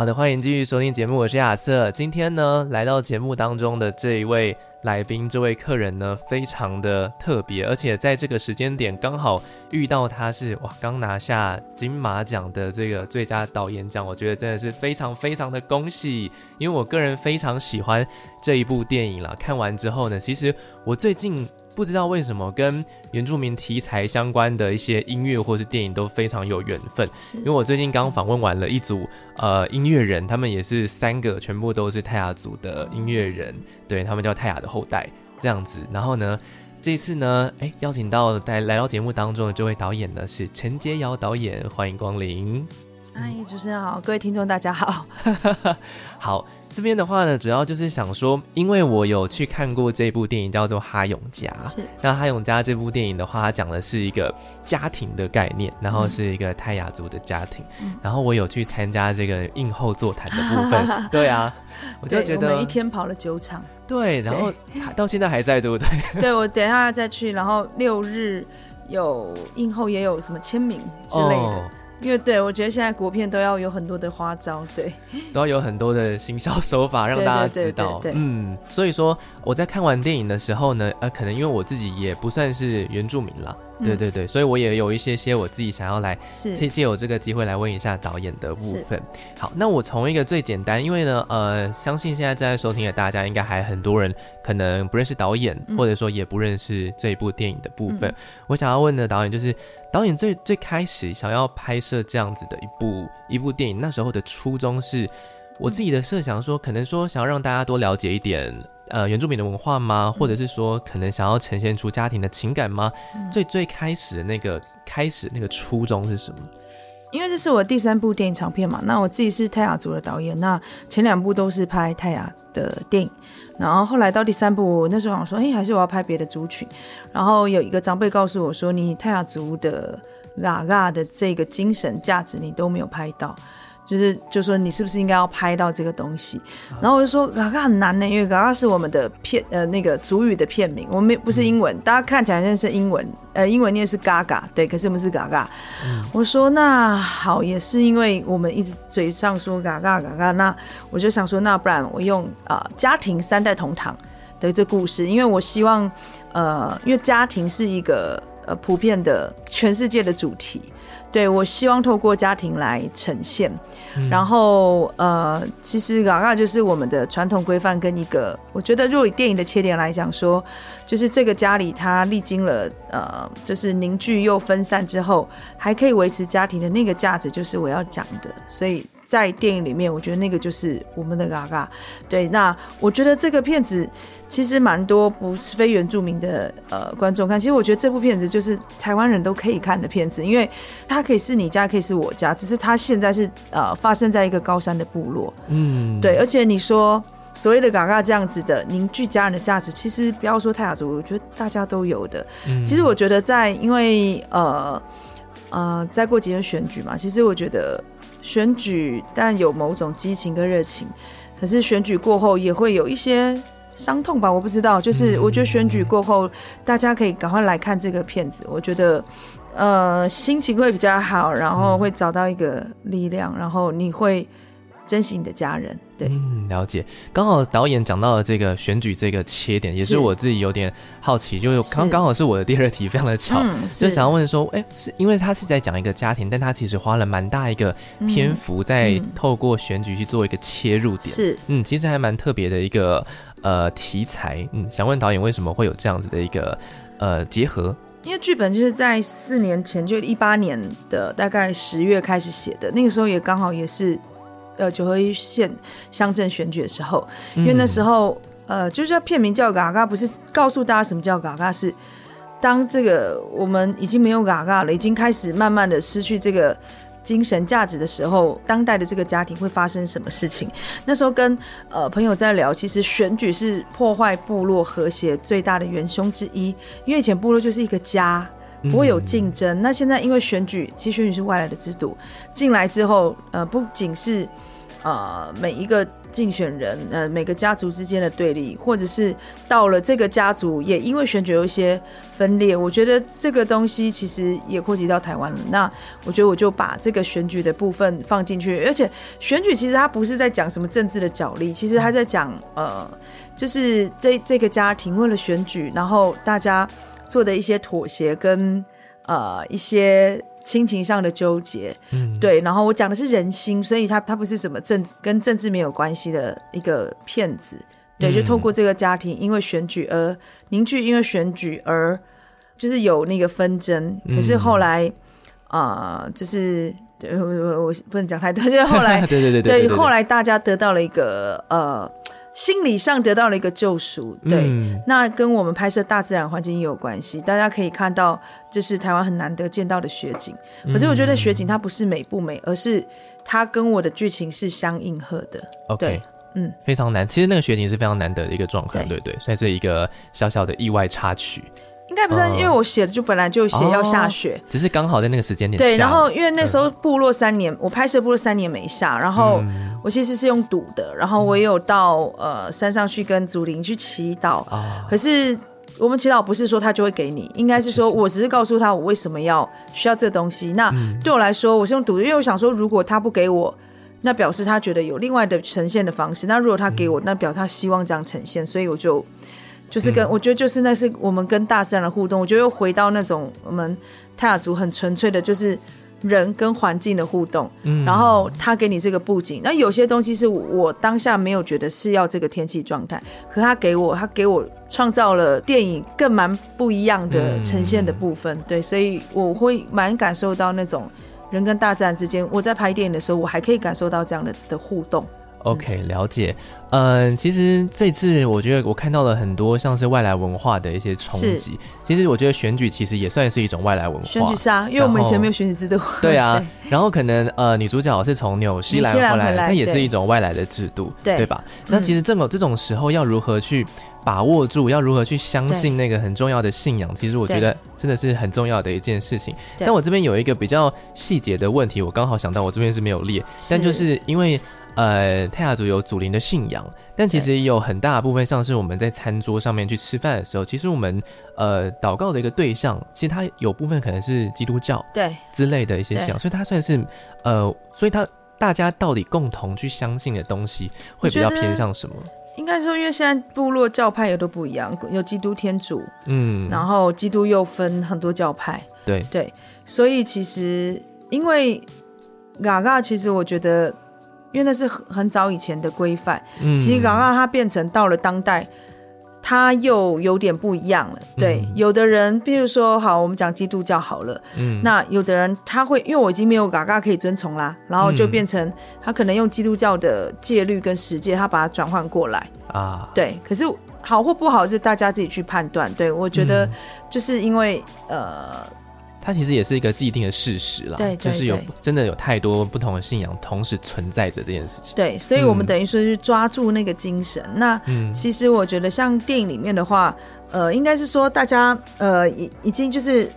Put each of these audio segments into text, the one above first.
好的，欢迎继续收听节目，我是亚瑟。今天呢，来到节目当中的这一位来宾，这位客人呢，非常的特别，而且在这个时间点刚好遇到他是哇，刚拿下金马奖的这个最佳导演奖，我觉得真的是非常非常的恭喜，因为我个人非常喜欢这一部电影了。看完之后呢，其实我最近。不知道为什么跟原住民题材相关的一些音乐或是电影都非常有缘分，因为我最近刚访问完了一组呃音乐人，他们也是三个，全部都是泰雅族的音乐人，对，他们叫泰雅的后代这样子。然后呢，这次呢，哎，邀请到来来到节目当中的这位导演呢是陈洁瑶导演，欢迎光临。嗨，主持人好，各位听众大家好。好。这边的话呢，主要就是想说，因为我有去看过这部电影，叫做《哈永家》。是。那《哈永家》这部电影的话，它讲的是一个家庭的概念，然后是一个泰雅族的家庭。嗯。然后我有去参加这个映后座谈的部分。对啊。我就觉得。我们一天跑了九场。对，然后到现在还在，对不对？对，我等一下再去，然后六日有映后，也有什么签名之类的。哦因为对，我觉得现在国片都要有很多的花招，对，都要有很多的行销手法让大家知道。嗯，所以说我在看完电影的时候呢，呃，可能因为我自己也不算是原住民啦。对对对，所以我也有一些些我自己想要来借借有这个机会来问一下导演的部分。好，那我从一个最简单，因为呢，呃，相信现在正在收听的大家应该还很多人可能不认识导演，或者说也不认识这一部电影的部分。嗯、我想要问的导演就是，导演最最开始想要拍摄这样子的一部一部电影，那时候的初衷是，我自己的设想说，可能说想要让大家多了解一点。呃，原住民的文化吗？或者是说，可能想要呈现出家庭的情感吗？嗯、最最开始的那个开始那个初衷是什么？因为这是我第三部电影长片嘛。那我自己是泰雅族的导演，那前两部都是拍泰雅的电影，然后后来到第三部，那时候想说，哎，还是我要拍别的族群。然后有一个长辈告诉我说，你泰雅族的嘎嘎的这个精神价值，你都没有拍到。就是，就说你是不是应该要拍到这个东西？然后我就说，嘎嘎很难呢，因为嘎嘎是我们的片，呃，那个主语的片名，我们不是英文，大家看起来像是英文，呃，英文念是嘎嘎，对，可是我们是嘎嘎。我说那好，也是因为我们一直嘴上说嘎嘎嘎嘎，那我就想说，那不然我用啊、呃，家庭三代同堂的这故事，因为我希望，呃，因为家庭是一个呃普遍的全世界的主题。对，我希望透过家庭来呈现，嗯、然后呃，其实嘎嘎就是我们的传统规范跟一个，我觉得若以电影的切点来讲说，就是这个家里它历经了呃，就是凝聚又分散之后，还可以维持家庭的那个价值，就是我要讲的，所以。在电影里面，我觉得那个就是我们的嘎嘎。对，那我觉得这个片子其实蛮多不是非原住民的呃观众看。其实我觉得这部片子就是台湾人都可以看的片子，因为它可以是你家，可以是我家，只是它现在是呃发生在一个高山的部落。嗯，对。而且你说所谓的嘎嘎这样子的凝聚家人的价值，其实不要说泰雅族，我觉得大家都有的。嗯，其实我觉得在因为呃呃再过几天选举嘛，其实我觉得。选举当然有某种激情跟热情，可是选举过后也会有一些伤痛吧？我不知道，就是我觉得选举过后，大家可以赶快来看这个片子，我觉得呃心情会比较好，然后会找到一个力量，然后你会。珍惜你的家人，对，嗯，了解。刚好导演讲到了这个选举这个切点，也是我自己有点好奇，就刚刚好是我的第二题，非常的巧，嗯、就想要问说，哎、欸，是因为他是在讲一个家庭，但他其实花了蛮大一个篇幅在透过选举去做一个切入点，是，嗯，其实还蛮特别的一个呃题材，嗯，想问导演为什么会有这样子的一个呃结合？因为剧本就是在四年前，就一八年的大概十月开始写的，那个时候也刚好也是。呃，九合一县乡镇选举的时候，因为那时候，呃，就是要片名叫嘎嘎，不是告诉大家什么叫嘎嘎，是当这个我们已经没有嘎嘎了，已经开始慢慢的失去这个精神价值的时候，当代的这个家庭会发生什么事情？那时候跟呃朋友在聊，其实选举是破坏部落和谐最大的元凶之一，因为以前部落就是一个家，不会有竞争。嗯、那现在因为选举，其实选举是外来的制度进来之后，呃，不仅是呃每一个。竞选人，呃，每个家族之间的对立，或者是到了这个家族也因为选举有一些分裂，我觉得这个东西其实也扩及到台湾了。那我觉得我就把这个选举的部分放进去，而且选举其实它不是在讲什么政治的角力，其实它在讲，呃，就是这这个家庭为了选举，然后大家做的一些妥协跟呃一些。亲情上的纠结，嗯，对，然后我讲的是人心，所以他他不是什么政治跟政治没有关系的一个骗子，对，就透过这个家庭因为选举而凝聚，因为选举而就是有那个纷争，可是后来啊、呃，就是对我我不能讲太多，就是后来 对对对对，对，后来大家得到了一个呃。心理上得到了一个救赎，对，嗯、那跟我们拍摄大自然环境也有关系。大家可以看到，就是台湾很难得见到的雪景。可是我觉得雪景它不是美不美，而是它跟我的剧情是相应和的。OK，嗯，非常难。其实那个雪景是非常难得的一个状况，对，对对，算是一个小小的意外插曲。应该不是，因为我写的就本来就写要下雪，只是刚好在那个时间点。对，然后因为那时候部落三年，我拍摄部落三年没下，然后我其实是用赌的，然后我也有到呃山上去跟祖灵去祈祷。可是我们祈祷不是说他就会给你，应该是说我只是告诉他我为什么要需要这个东西。那对我来说，我是用赌的，因为我想说，如果他不给我，那表示他觉得有另外的呈现的方式。那如果他给我，那表示他希望这样呈现，所以我就。就是跟、嗯、我觉得就是那是我们跟大自然的互动，我觉得又回到那种我们泰雅族很纯粹的，就是人跟环境的互动。嗯，然后他给你这个布景，那有些东西是我当下没有觉得是要这个天气状态，可他给我，他给我创造了电影更蛮不一样的呈现的部分。嗯、对，所以我会蛮感受到那种人跟大自然之间，我在拍电影的时候，我还可以感受到这样的的互动。OK，了解。嗯，其实这次我觉得我看到了很多像是外来文化的一些冲击。其实我觉得选举其实也算是一种外来文化。选举是啊，因为我们以前没有选举制度。对啊，对然后可能呃女主角是从纽西兰回来，那也是一种外来的制度，对，对吧？那其实这么这种时候要如何去把握住，要如何去相信那个很重要的信仰？其实我觉得真的是很重要的一件事情。但我这边有一个比较细节的问题，我刚好想到，我这边是没有列，但就是因为。呃，泰雅族有祖灵的信仰，但其实也有很大部分，像是我们在餐桌上面去吃饭的时候，其实我们呃祷告的一个对象，其实它有部分可能是基督教对。之类的一些信仰，所以它算是呃，所以它大家到底共同去相信的东西会比较偏向什么？应该说，因为现在部落教派也都不一样，有基督天主，嗯，然后基督又分很多教派，对。对，所以其实因为嘎嘎，其实我觉得。因为那是很很早以前的规范，嗯、其实嘎嘎它变成到了当代，它又有点不一样了。对，嗯、有的人，比如说，好，我们讲基督教好了，嗯，那有的人他会，因为我已经没有嘎嘎可以遵从啦，然后就变成他可能用基督教的戒律跟实践，他把它转换过来啊。对，可是好或不好是大家自己去判断。对，我觉得就是因为、嗯、呃。它其实也是一个既定的事实啦，对，就是有真的有太多不同的信仰同时存在着这件事情。对，所以我们等于说是抓住那个精神。嗯、那其实我觉得像电影里面的话，呃，应该是说大家呃已已经就是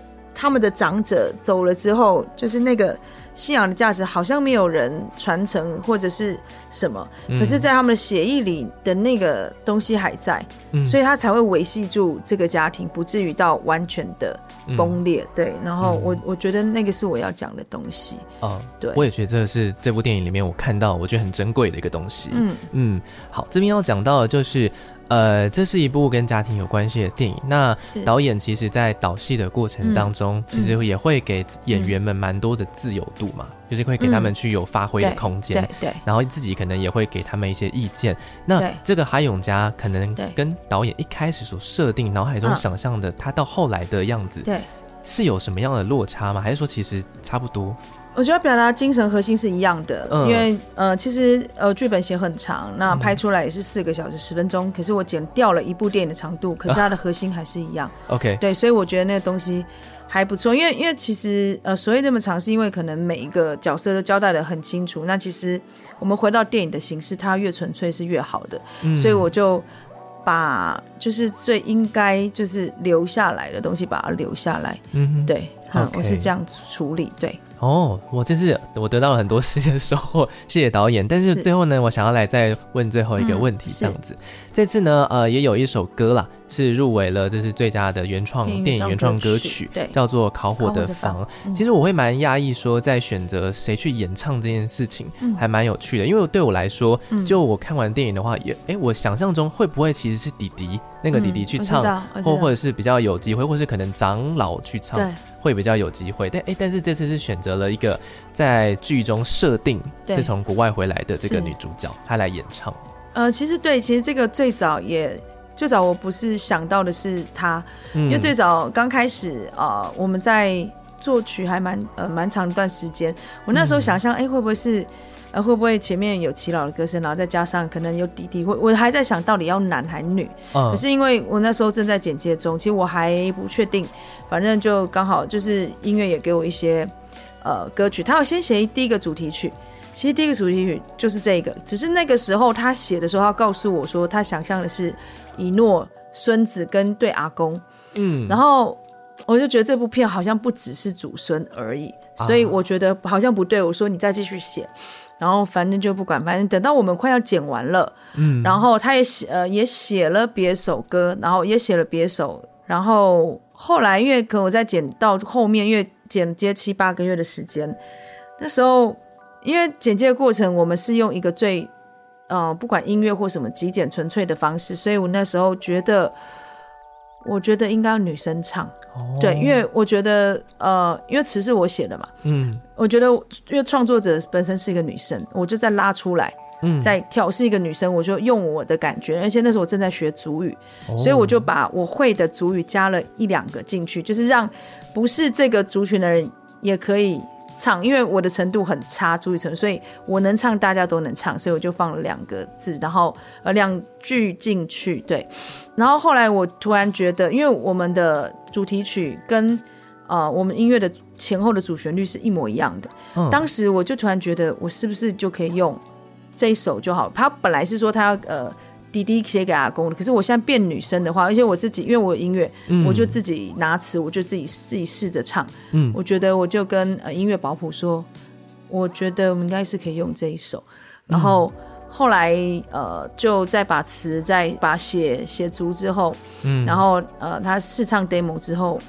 他们的长者走了之后，就是那个。信仰的价值好像没有人传承或者是什么，嗯、可是，在他们的血液里的那个东西还在，嗯、所以他才会维系住这个家庭，不至于到完全的崩裂。嗯、对，然后我、嗯、我觉得那个是我要讲的东西。哦，对，我也觉得这是这部电影里面我看到我觉得很珍贵的一个东西。嗯嗯，好，这边要讲到的就是。呃，这是一部跟家庭有关系的电影。那导演其实，在导戏的过程当中，嗯、其实也会给演员们蛮多的自由度嘛，嗯、就是会给他们去有发挥的空间。对对。然后自己可能也会给他们一些意见。那这个哈永家可能跟导演一开始所设定、脑海中想象的他到后来的样子，对，是有什么样的落差吗？还是说其实差不多？我觉得表达精神核心是一样的，嗯、因为呃，其实呃，剧本写很长，那拍出来也是四个小时十分钟，嗯、可是我剪掉了一部电影的长度，可是它的核心还是一样。OK，、啊、对，所以我觉得那个东西还不错，因为因为其实呃，所谓那么长，是因为可能每一个角色都交代的很清楚。那其实我们回到电影的形式，它越纯粹是越好的，嗯、所以我就把就是最应该就是留下来的东西把它留下来。嗯哼，对，嗯，Okay. 我是这样处理，对。哦，我这次我得到了很多时间的收获，谢谢导演。但是最后呢，我想要来再问最后一个问题，这样子。嗯、这次呢，呃，也有一首歌啦，是入围了，这是最佳的原创电影原创歌曲，对，叫做《烤火的房》。嗯、其实我会蛮讶异，说在选择谁去演唱这件事情，还蛮有趣的。嗯、因为对我来说，就我看完电影的话，也哎，我想象中会不会其实是弟弟那个弟弟去唱，或或者是比较有机会，或是可能长老去唱。会比较有机会，但哎，但是这次是选择了一个在剧中设定是从国外回来的这个女主角，她来演唱。呃，其实对，其实这个最早也最早我不是想到的是他，嗯、因为最早刚开始啊、呃，我们在作曲还蛮呃蛮长一段时间，我那时候想象，哎、嗯，会不会是？呃，会不会前面有齐老的歌声，然后再加上可能有弟弟？会我还在想到底要男还女。嗯。可是因为我那时候正在剪接中，其实我还不确定。反正就刚好就是音乐也给我一些呃歌曲，他要先写第一个主题曲。其实第一个主题曲就是这个，只是那个时候他写的时候，他告诉我说他想象的是一诺孙子跟对阿公。嗯。然后我就觉得这部片好像不只是祖孙而已，所以我觉得好像不对。我说你再继续写。然后反正就不管，反正等到我们快要剪完了，嗯，然后他也写呃也写了别首歌，然后也写了别首，然后后来因为可能我在剪到后面，因为剪接七八个月的时间，那时候因为剪接的过程，我们是用一个最呃不管音乐或什么极简纯粹的方式，所以我那时候觉得。我觉得应该要女生唱，哦、对，因为我觉得，呃，因为词是我写的嘛，嗯，我觉得因为创作者本身是一个女生，我就再拉出来，嗯，再调试一个女生，我就用我的感觉，而且那时候我正在学族语，哦、所以我就把我会的族语加了一两个进去，就是让不是这个族群的人也可以。唱，因为我的程度很差，注意程度，所以我能唱，大家都能唱，所以我就放了两个字，然后呃两句进去，对。然后后来我突然觉得，因为我们的主题曲跟呃我们音乐的前后的主旋律是一模一样的，嗯、当时我就突然觉得，我是不是就可以用这一首就好？他本来是说他要呃。弟弟写给阿公的，可是我现在变女生的话，而且我自己因为我有音乐，嗯、我就自己拿词，我就自己自己试着唱。嗯，我觉得我就跟呃音乐保普说，我觉得我们应该是可以用这一首。然后后来呃就再把词再把写写足之后，嗯，然后呃他试唱 demo 之后。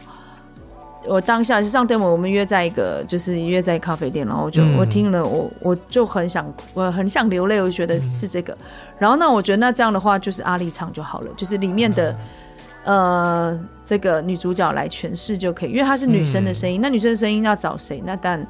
我当下是上 demo，我们约在一个，就是约在咖啡店，然后我就、嗯、我听了，我我就很想，我很想流泪，我就觉得是这个。嗯、然后那我觉得那这样的话，就是阿丽唱就好了，就是里面的、嗯、呃这个女主角来诠释就可以，因为她是女生的声音，嗯、那女生的声音要找谁？那但。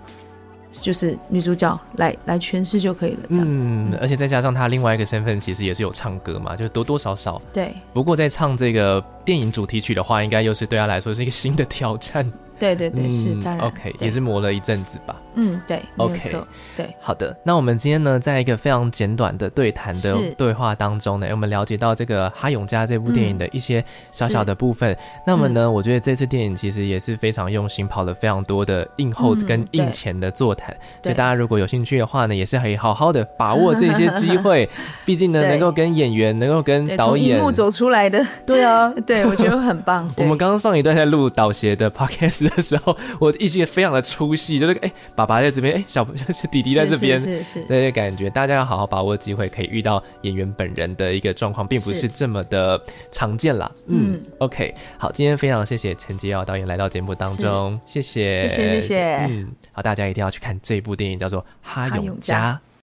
就是女主角来来诠释就可以了，这样子。嗯，而且再加上她另外一个身份，其实也是有唱歌嘛，就多多少少。对。不过在唱这个电影主题曲的话，应该又是对她来说是一个新的挑战。对对对，嗯、是当然。OK，也是磨了一阵子吧。嗯，对。OK，对。好的，那我们今天呢，在一个非常简短的对谈的对话当中呢，我们了解到这个哈永家这部电影的一些小小的部分。嗯、那么呢，嗯、我觉得这次电影其实也是非常用心，跑了非常多的映后跟映前的座谈。嗯、所以大家如果有兴趣的话呢，也是可以好好的把握这些机会。毕竟呢，能够跟演员，能够跟导演走出来的，对啊，对我觉得很棒。我们刚刚上一段在录导协的 podcast 的时候，我一直非常的出戏，就是哎，爸爸在这边，哎，小是弟弟在这边，是是是，那些感觉，大家要好好把握机会，可以遇到演员本人的一个状况，并不是。这么的常见啦。嗯，嗯，OK，好，今天非常谢谢陈洁瑶导演来到节目当中，谢谢，谢谢，谢谢，嗯，好，大家一定要去看这部电影，叫做《哈永家》。